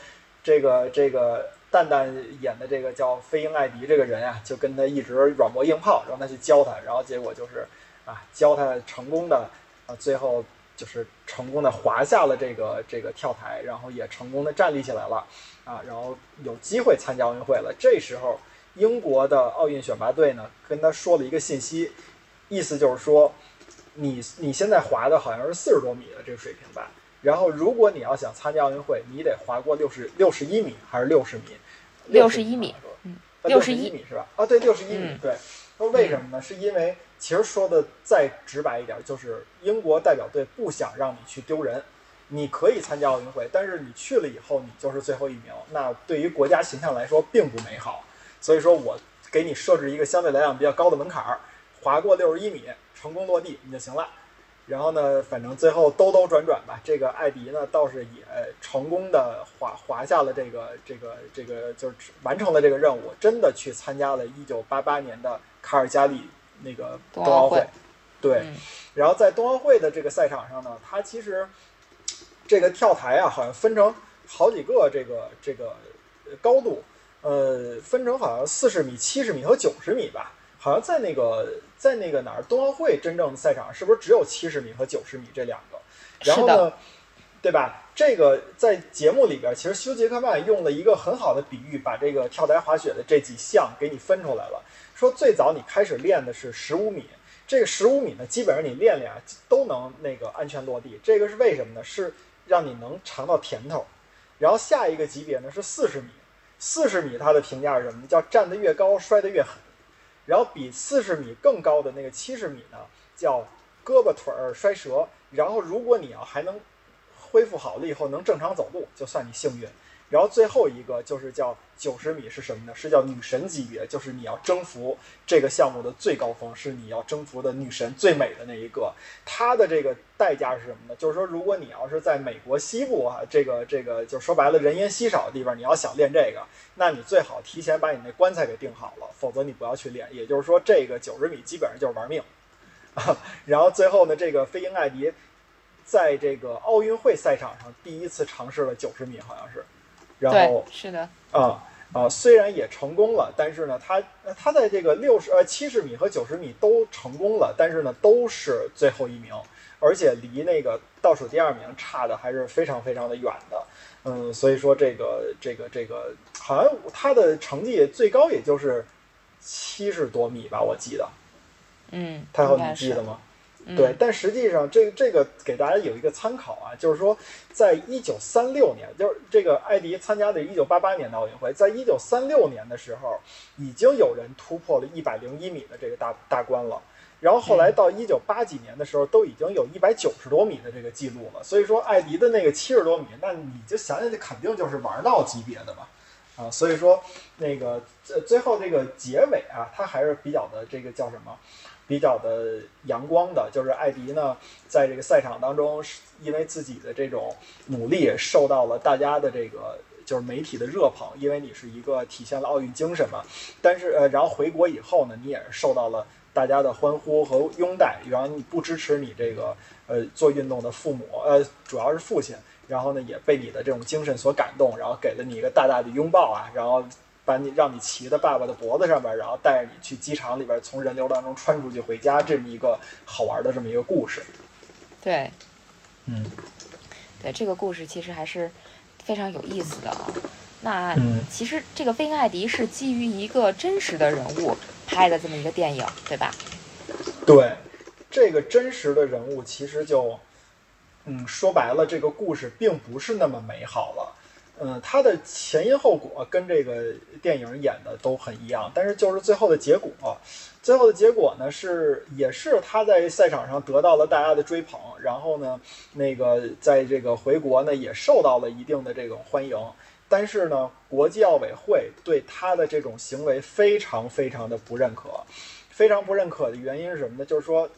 这个这个蛋蛋演的这个叫飞鹰艾迪这个人啊，就跟他一直软磨硬泡，让他去教他。然后结果就是。啊，教他成功的，啊，最后就是成功的滑下了这个这个跳台，然后也成功的站立起来了，啊，然后有机会参加奥运会了。这时候，英国的奥运选拔队呢跟他说了一个信息，意思就是说，你你现在滑的好像是四十多米的这个水平吧，然后如果你要想参加奥运会，你得滑过六十六十一米还是六十米？六十一米，嗯，六十一米是吧？啊，对，六十一米，嗯对。说为什么呢？是因为其实说的再直白一点，就是英国代表队不想让你去丢人。你可以参加奥运会，但是你去了以后，你就是最后一名，那对于国家形象来说并不美好。所以说我给你设置一个相对来讲比较高的门槛儿，滑过六十一米，成功落地你就行了。然后呢，反正最后兜兜转转吧，这个艾迪呢倒是也成功的滑滑下了这个这个这个，就是完成了这个任务，真的去参加了一九八八年的卡尔加里那个冬奥会。对，嗯然后在冬奥会的这个赛场上呢，它其实这个跳台啊，好像分成好几个这个这个呃高度，呃，分成好像四十米、七十米和九十米吧。好像在那个在那个哪儿冬奥会真正的赛场，是不是只有七十米和九十米这两个？然后呢，对吧？这个在节目里边，其实休杰克曼用了一个很好的比喻，把这个跳台滑雪的这几项给你分出来了。说最早你开始练的是十五米，这个十五米呢，基本上你练练啊都能那个安全落地。这个是为什么呢？是让你能尝到甜头。然后下一个级别呢是四十米，四十米它的评价是什么呢？叫站得越高摔得越狠。然后比四十米更高的那个七十米呢，叫胳膊腿儿摔折。然后如果你要还能恢复好了以后能正常走路，就算你幸运。然后最后一个就是叫九十米是什么呢？是叫女神级别，就是你要征服这个项目的最高峰，是你要征服的女神最美的那一个。它的这个代价是什么呢？就是说，如果你要是在美国西部啊，这个这个就说白了人烟稀少的地方，你要想练这个，那你最好提前把你那棺材给定好了，否则你不要去练。也就是说，这个九十米基本上就是玩命。然后最后呢，这个飞鹰艾迪在这个奥运会赛场上第一次尝试了九十米，好像是，然后，是的，啊啊，虽然也成功了，但是呢，他呃他在这个六十呃七十米和九十米都成功了，但是呢，都是最后一名，而且离那个倒数第二名差的还是非常非常的远的。嗯，所以说这个这个这个，好像他的成绩最高也就是七十多米吧，我记得。嗯，太后，你记得吗？嗯对，但实际上这这个给大家有一个参考啊，就是说，在一九三六年，就是这个艾迪参加的一九八八年的奥运会，在一九三六年的时候，已经有人突破了一百零一米的这个大大关了。然后后来到一九八几年的时候，都已经有一百九十多米的这个记录了。所以说，艾迪的那个七十多米，那你就想想，这肯定就是玩闹级别的嘛。啊，所以说那个最最后这个结尾啊，它还是比较的这个叫什么？比较的阳光的，就是艾迪呢，在这个赛场当中，因为自己的这种努力，受到了大家的这个就是媒体的热捧，因为你是一个体现了奥运精神嘛。但是呃，然后回国以后呢，你也是受到了大家的欢呼和拥戴，然后你不支持你这个呃做运动的父母，呃，主要是父亲，然后呢也被你的这种精神所感动，然后给了你一个大大的拥抱啊，然后。把你让你骑在爸爸的脖子上边，然后带着你去机场里边，从人流当中穿出去回家，这么一个好玩的这么一个故事。对嗯对，这个故事其实还是非常有意思的啊。那嗯其实这个《飞鹰艾迪》是基于一个真实的人物拍的这么一个电影，对吧？对，这个真实的人物其实就，嗯，说白了，这个故事并不是那么美好了。嗯，它的前因后果跟这个电影演的都很一样，但是就是最后的结果，最后的结果呢是也是他在赛场上得到了大家的追捧，然后呢，那个在这个回国呢也受到了一定的这种欢迎，但是呢，国际奥委会对他的这种行为非常非常的不认可，非常不认可的原因是什么呢？就是说，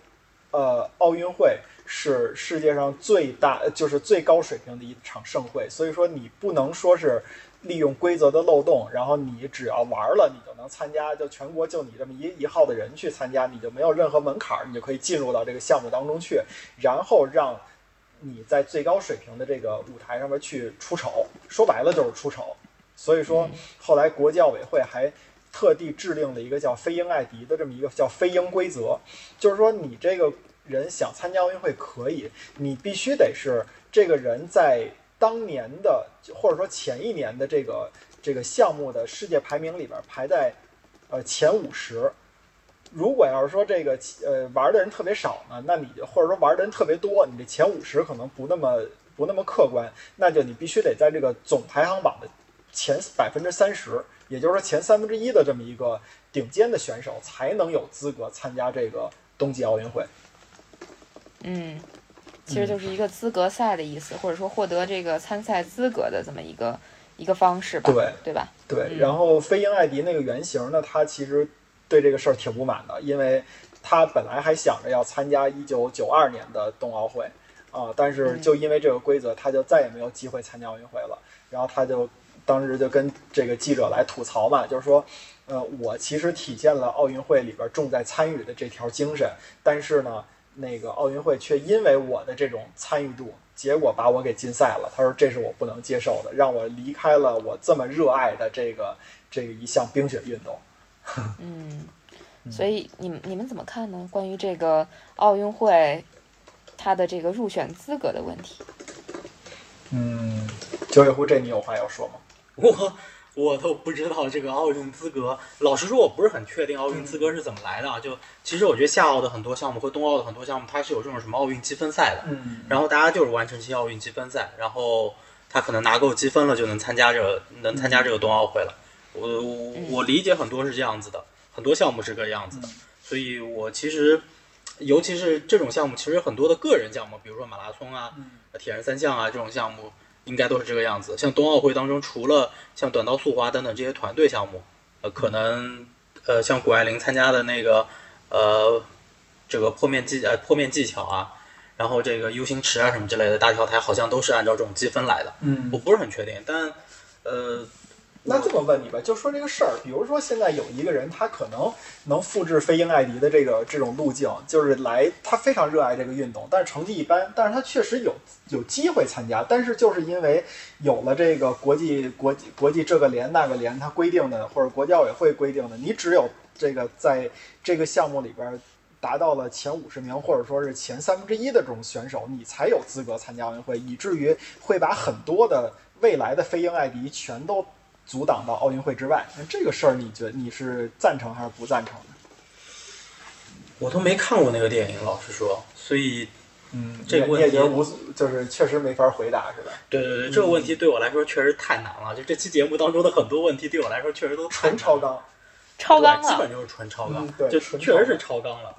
呃，奥运会是世界上最大，就是最高水平的一场盛会，所以说你不能说是利用规则的漏洞，然后你只要玩了，你就能参加，就全国就你这么一一号的人去参加，你就没有任何门槛儿，你就可以进入到这个项目当中去，然后让你在最高水平的这个舞台上面去出丑，说白了就是出丑。所以说，后来国际奥委会还特地制定了一个叫“飞鹰艾迪”的这么一个叫“飞鹰规则”，就是说你这个人想参加奥运会可以，你必须得是这个人在当年的或者说前一年的这个这个项目的世界排名里边排在呃前五十。如果要是说这个呃玩的人特别少呢，那你就或者说玩的人特别多，你这前五十可能不那么不那么客观，那就你必须得在这个总排行榜的前百分之三十，也就是说前三分之一的这么一个顶尖的选手才能有资格参加这个冬季奥运会。嗯，其实就是一个资格赛的意思，或者说获得这个参赛资格的这么一个一个方式吧，对对吧？对，嗯然后飞鹰艾迪那个原型呢，他其实对这个事儿挺不满的，因为他本来还想着要参加一九九二年的冬奥会啊，但是嗯就因为这个规则，他就再也没有机会参加奥运会了。然后他就当时就跟这个记者来吐槽嘛，就是说，呃，我其实体现了奥运会里边重在参与的这条精神，但是呢，那个奥运会却因为我的这种参与度，结果把我给禁赛了。他说这是我不能接受的，让我离开了我这么热爱的这个这个一项冰雪运动。嗯，所以你们你们怎么看呢？关于这个奥运会，他的这个入选资格的问题？嗯，九尾狐，这你有话要说吗？我我都不知道这个奥运资格。老实说，我不是很确定奥运资格是怎么来的啊。就其实我觉得夏奥的很多项目和冬奥的很多项目，它是有这种什么奥运积分赛的。嗯，然后大家就是完成这些奥运积分赛，然后他可能拿够积分了，就能参加这个能参加这个冬奥会了。我我我理解很多是这样子的，很多项目是这个样子的。所以我其实，尤其是这种项目，其实很多的个人项目，比如说马拉松啊、铁人三项啊这种项目，应该都是这个样子。像冬奥会当中，除了像短道速滑等等这些团队项目，呃，可能呃像谷爱凌参加的那个呃这个破面技呃破面技巧啊，然后这个 U 型池啊什么之类的大跳台，好像都是按照这种积分来的。嗯我不是很确定，但呃。那这么问你吧，就说这个事儿，比如说现在有一个人，他可能能复制飞鹰艾迪的这个这种路径，就是来他非常热爱这个运动，但是成绩一般，但是他确实有有机会参加，但是就是因为有了这个国际国际国际这个联那个联，他规定的或者国际奥委会规定的，你只有这个在这个项目里边达到了前五十名，或者说是前三分之一的这种选手，你才有资格参加奥运会，以至于会把很多的未来的飞鹰艾迪全都。阻挡到奥运会之外，那这个事儿，你觉得你是赞成还是不赞成的？我都没看过那个电影，老实说，所以，嗯，这个问题你也觉得无，就是确实没法回答，是吧？对对对，这个问题对我来说确实太难了。就这期节目当中的很多问题，对我来说确实都纯超纲，超纲了，基本就是纯超纲，嗯对就纯确实是超纲了。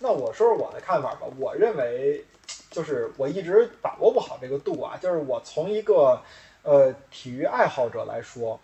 那我说说我的看法吧，我认为就是我一直把握不好这个度啊，就是我从一个呃体育爱好者来说。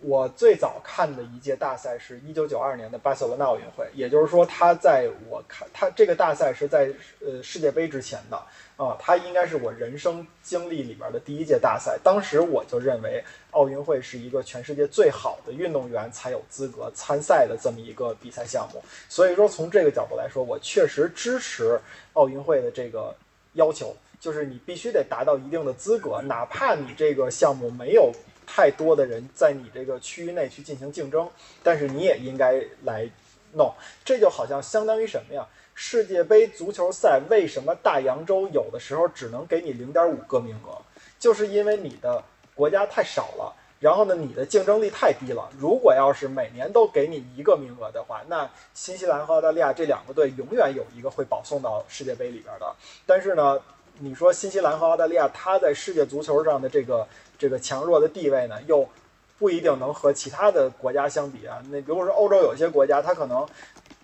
我最早看的一届大赛是一九九二年的巴塞罗那奥运会，也就是说，他在我看他这个大赛是在呃世界杯之前的啊，它应该是我人生经历里边的第一届大赛。当时我就认为奥运会是一个全世界最好的运动员才有资格参赛的这么一个比赛项目，所以说从这个角度来说，我确实支持奥运会的这个要求，就是你必须得达到一定的资格，哪怕你这个项目没有。太多的人在你这个区域内去进行竞争，但是你也应该来弄。这就好像相当于什么呀？世界杯足球赛为什么大洋洲有的时候只能给你零点五个名额？就是因为你的国家太少了，然后呢，你的竞争力太低了。如果要是每年都给你一个名额的话，那新西兰和澳大利亚这两个队永远有一个会保送到世界杯里边的。但是呢，你说新西兰和澳大利亚，它在世界足球上的这个。这个强弱的地位呢，又不一定能和其他的国家相比啊。那比如说欧洲有些国家，它可能，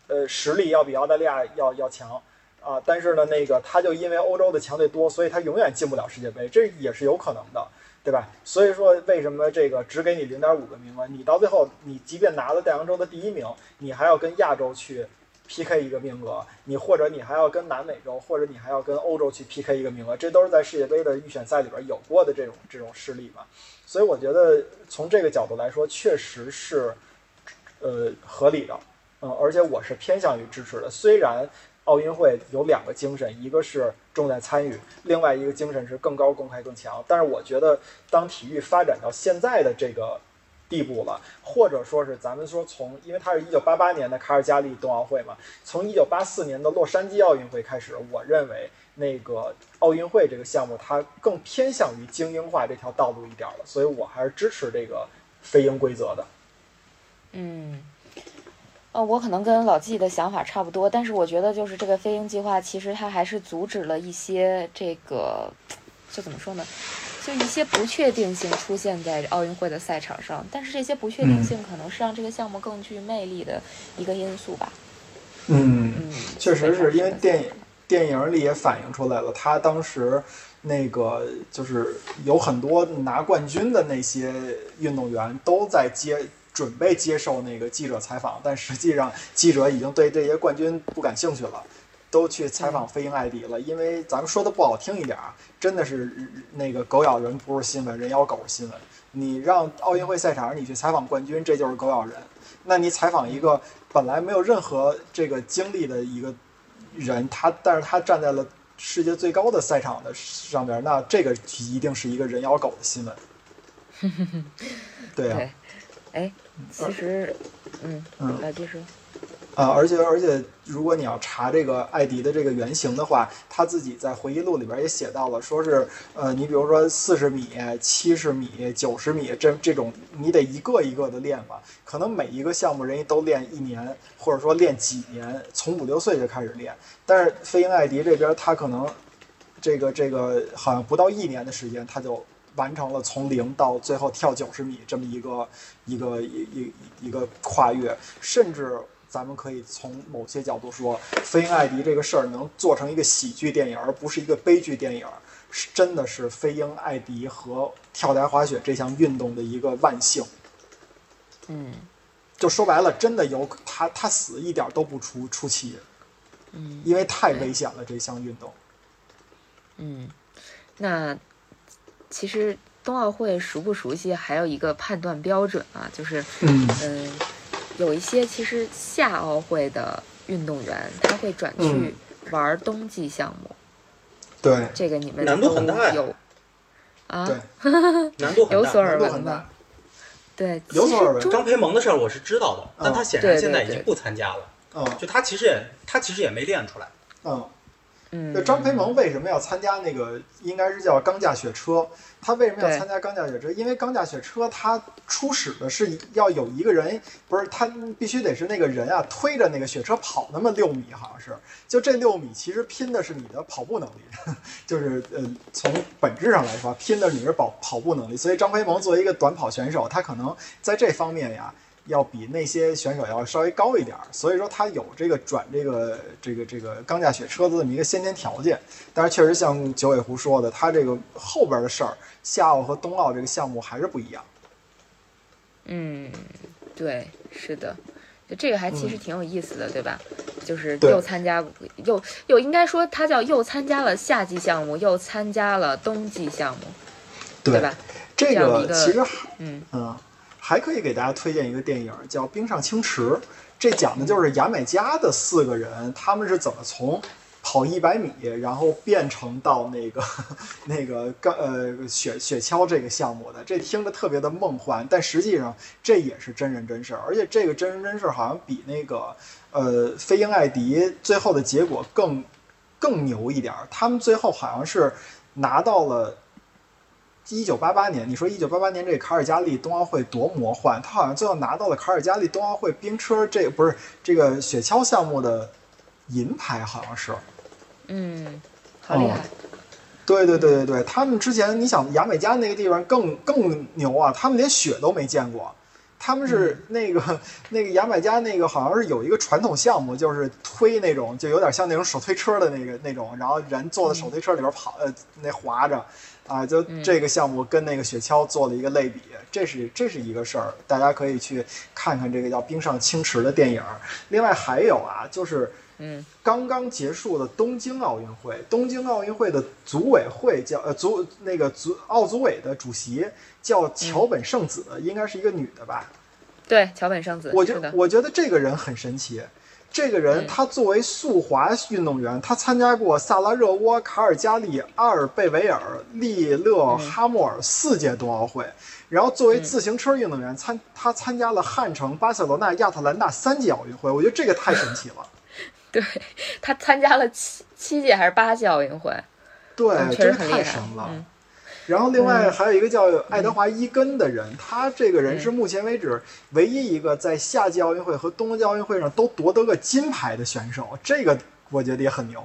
呃，实力要比澳大利亚要要强啊，但是呢，那个它就因为欧洲的强队多，所以它永远进不了世界杯，这也是有可能的，对吧？所以说，为什么这个只给你零点五个名额？你到最后，你即便拿了大洋洲的第一名，你还要跟亚洲去 PK 一个名额，你或者你还要跟南美洲，或者你还要跟欧洲去 PK 一个名额，这都是在世界杯的预选赛里边有过的这种这种事例嘛。所以我觉得从这个角度来说，确实是，呃，合理的，嗯，而且我是偏向于支持的。虽然奥运会有两个精神，一个是重在参与，另外一个精神是更高、公开、更强。但是我觉得，当体育发展到现在的这个。地步了，或者说是咱们说从，因为它是一九八八年的卡尔加里冬奥会嘛，从一九八四年的洛杉矶奥运会开始，我认为那个奥运会这个项目它更偏向于精英化这条道路一点了，所以我还是支持这个飞鹰规则的。嗯，呃，我可能跟老纪的想法差不多，但是我觉得就是这个飞鹰计划其实它还是阻止了一些这个，就怎么说呢？就一些不确定性出现在奥运会的赛场上，但是这些不确定性可能是让这个项目更具魅力的一个因素吧。嗯，嗯，确实是因为电影影电影里也反映出来了，他当时那个就是有很多拿冠军的那些运动员都在接准备接受那个记者采访，但实际上记者已经对这些冠军不感兴趣了。都去采访飞鹰艾迪了，因为咱们说的不好听一点啊，真的是那个狗咬人不是新闻，人咬狗是新闻。你让奥运会赛场上你去采访冠军，这就是狗咬人。那你采访一个本来没有任何这个经历的一个人，他但是他站在了世界最高的赛场的上边，那这个一定是一个人咬狗的新闻。对呀、对，哎，其实，嗯，嗯来继啊，而且而且，如果你要查这个艾迪的这个原型的话，他自己在回忆录里边也写到了，说是呃，你比如说四十米、七十米、九十米这这种，你得一个一个的练吧。可能每一个项目人家都练一年，或者说练几年，从五六岁就开始练。但是飞鹰艾迪这边，他可能这个这个好像不到一年的时间，他就完成了从零到最后跳九十米这么一个一个一一一个跨越，甚至咱们可以从某些角度说，飞鹰艾迪这个事儿能做成一个喜剧电影，而不是一个悲剧电影，是真的是飞鹰艾迪和跳台滑雪这项运动的一个万幸。嗯。就说白了，真的有他他死一点都不出出奇，嗯。因为太危险了这项运动。嗯，那其实冬奥会熟不熟悉，还有一个判断标准啊，就是嗯。嗯，有一些其实夏奥会的运动员他会转去嗯玩冬季项目，对这个你们难度很大有啊，对，难度。有所耳闻吧？。对，有所耳闻张培萌的事儿我是知道的，但他显然现在已经不参加了。嗯就他其实也他其实也没练出来。嗯。嗯，就张培萌为什么要参加那个应该是叫钢架雪车？他为什么要参加钢架雪车？因为钢架雪车它初始的是要有一个人，不是他必须得是那个人啊推着那个雪车跑那么六米，好像是。就这六米其实拼的是你的跑步能力，就是呃从本质上来说拼的你是跑跑步能力。所以张培萌作为一个短跑选手，他可能在这方面呀。要比那些选手要稍微高一点儿，所以说他有这个转这个这个这个钢架雪车的这么一个先天条件。但是确实像九尾狐说的，他这个后边的事儿，夏奥和冬奥这个项目还是不一样。嗯，对，是的，就这个还其实嗯挺有意思的，对吧？就是又参加又又应该说他叫又参加了夏季项目，又参加了冬季项目，对吧？这个其实嗯嗯，还可以给大家推荐一个电影叫《冰上清池》，这讲的就是牙买加的四个人，他们是怎么从跑一百米，然后变成到那个 那个钢呃雪雪橇这个项目的。这听着特别的梦幻，但实际上这也是真人真事，而且这个真人真事好像比那个呃飞鹰艾迪最后的结果更更牛一点。他们最后好像是拿到了。一九八八年，你说一九八八年这个卡尔加里冬奥会多魔幻？他好像最后拿到了卡尔加里冬奥会冰车这不是这个雪橇项目的银牌，好像是。嗯，好厉哦害，对对对对对，他们之前你想牙买加那个地方更更牛啊，他们连雪都没见过。他们是那个、那个牙买加那个好像是有一个传统项目，就是推那种就有点像那种手推车的那个那种，然后人坐在手推车里边跑，呃，那滑着，啊，就这个项目跟那个雪橇做了一个类比，这是这是一个事儿，大家可以去看看这个叫《冰上清池》的电影。另外还有啊，就是嗯刚刚结束的东京奥运会，东京奥运会的组委会叫呃组那个组奥组委的主席叫桥本圣子，应该是一个女的吧？对，桥本圣子，我觉得，我觉得这个人很神奇。这个人嗯。他作为速滑运动员，他参加过萨拉热窝、卡尔加里、阿尔贝维尔、利勒哈默尔四届冬奥会，然后作为嗯自行车运动员参他参加了汉城、巴塞罗那、亚特兰大三届奥运会，我觉得这个太神奇了。对他参加了七七届还是八届奥运会，对，嗯确这个实很厉害太神了。嗯然后另外嗯。还有一个叫爱德华伊根的人，他这个人是目前为止唯一一个在夏季奥运会和冬季奥运会上都夺得个金牌的选手，这个我觉得也很牛。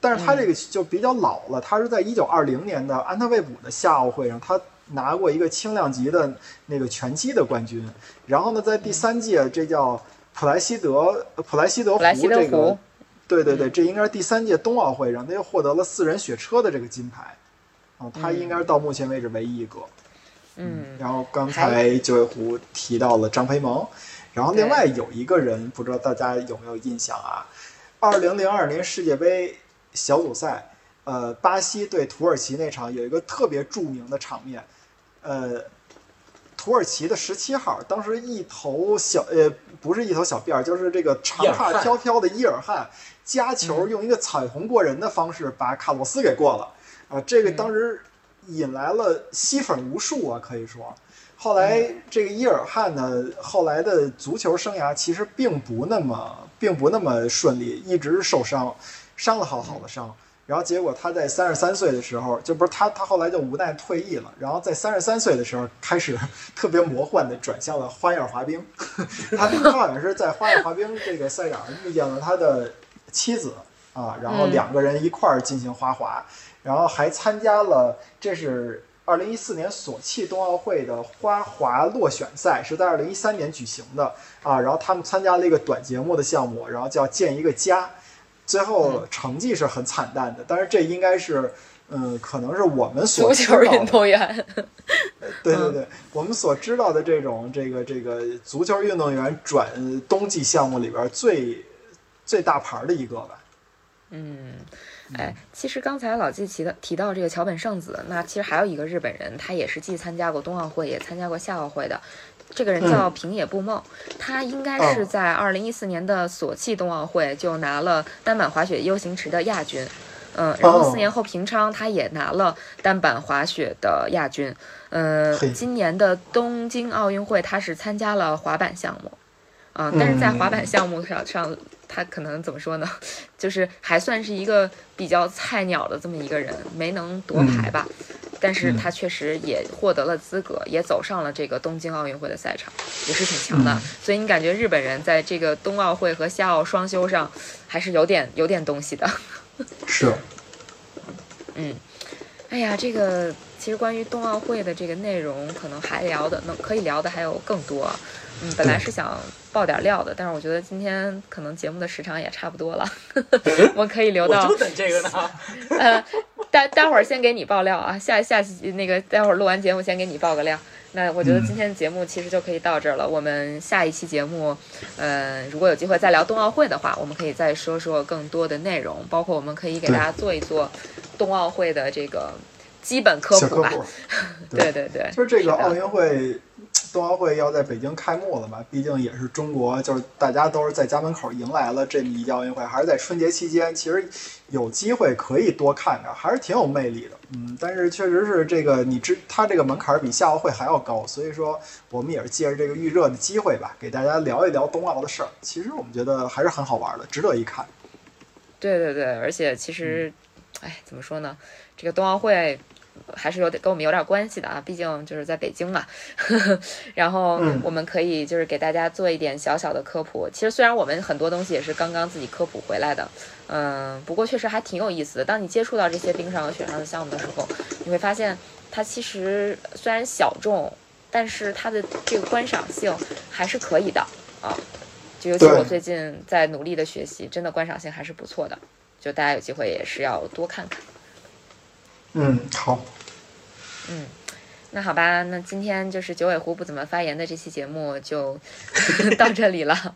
但是他这个就比较老了，他是在一九二零年的安特卫普的夏奥会上，他拿过一个轻量级的那个拳击的冠军。然后呢，在第三届这叫普莱西德普莱西德湖这个，对对对，这应该是第三届冬奥会上，他又获得了四人雪车的这个金牌，啊，他应该是到目前为止唯一一个。嗯然后刚才九尾狐提到了张培萌，然后另外有一个人，不知道大家有没有印象啊？二零零二年世界杯小组赛，呃，巴西对土耳其那场有一个特别著名的场面，呃，土耳其的十七号当时一头小呃不是一头小辫儿，就是这个长发飘飘的伊尔汗加球，用一个彩虹过人的方式把卡洛斯给过了啊！这个当时引来了吸粉无数啊，可以说。后来这个伊尔汗呢，后来的足球生涯其实并不那么并不那么顺利，一直受伤，伤了好好的伤。然后结果他在三十三岁的时候，就不是他他后来就无奈退役了。然后在三十三岁的时候开始 特别魔幻的转向了花样滑冰。他他好像是在花样滑冰这个赛场上遇见了他的妻子啊，然后两个人一块儿进行滑滑，然后还参加了这是。二零一四年索契冬奥会的花滑落选赛是在二零一三年举行的。啊，然后他们参加了一个短节目的项目，然后叫建一个家，最后成绩是很惨淡的，但是这应该是，嗯，可能是我们所足球运动员，对对对，我们所知道的这种这个这个足球运动员转冬季项目里边最最大牌的一个吧，嗯。哎，其实刚才老季提的提到这个桥本圣子，那其实还有一个日本人，他也是既参加过冬奥会，也参加过夏奥会的，这个人叫平野步梦，他应该是在二零一四年的索契冬奥会就拿了单板滑雪 U 型池的亚军，嗯，然后四年后平昌他也拿了单板滑雪的亚军，嗯，今年的东京奥运会他是参加了滑板项目，啊，但是在滑板项目上上。他可能怎么说呢？就是还算是一个比较菜鸟的这么一个人，没能夺牌吧。但是他确实也获得了资格，也走上了这个东京奥运会的赛场，也是挺强的。所以你感觉日本人在这个冬奥会和夏奥双休上还是有点有点东西的。是。嗯，哎呀，这个其实关于冬奥会的这个内容，可能还聊的能可以聊的还有更多。嗯，本来是想爆点料的，但是我觉得今天可能节目的时长也差不多了，我可以留到。我就等这个呢。呃，待待会儿先给你爆料啊，下下期那个待会儿录完节目先给你爆个料。那我觉得今天的节目其实就可以到这儿了。我们下一期节目，呃，如果有机会再聊冬奥会的话，我们可以再说说更多的内容，包括我们可以给大家做一做冬奥会的这个基本科普吧。对对 对，就是这个奥运会。冬奥会要在北京开幕了嘛？毕竟也是中国，就是大家都是在家门口迎来了这么一届奥运会，还是在春节期间，其实有机会可以多看看，还是挺有魅力的。嗯，但是确实是这个，你知它这个门槛比夏奥会还要高，所以说我们也是借着这个预热的机会吧，给大家聊一聊冬奥的事儿。其实我们觉得还是很好玩的，值得一看。对对对，而且其实，哎，怎么说呢？这个冬奥会。还是有点跟我们有点关系的啊，毕竟就是在北京嘛。然后我们可以就是给大家做一点小小的科普。其实虽然我们很多东西也是刚刚自己科普回来的，嗯，不过确实还挺有意思的。当你接触到这些冰上和雪上的项目的时候，你会发现它其实虽然小众，但是它的这个观赏性还是可以的啊。就尤其我最近在努力的学习，真的观赏性还是不错的。就大家有机会也是要多看看。嗯，好。嗯，那好吧，那今天就是九尾狐不怎么发言的这期节目就到这里了。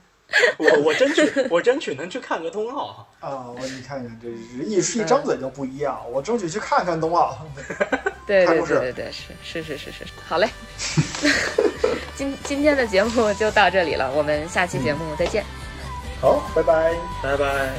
我我争取 我争取能去看个冬奥啊！我你看看这一一张嘴就不一样，我争取去看看冬奥。对对对对对，是是是是是，好嘞。今今天的节目就到这里了，我们下期节目再见。好，拜拜，拜拜。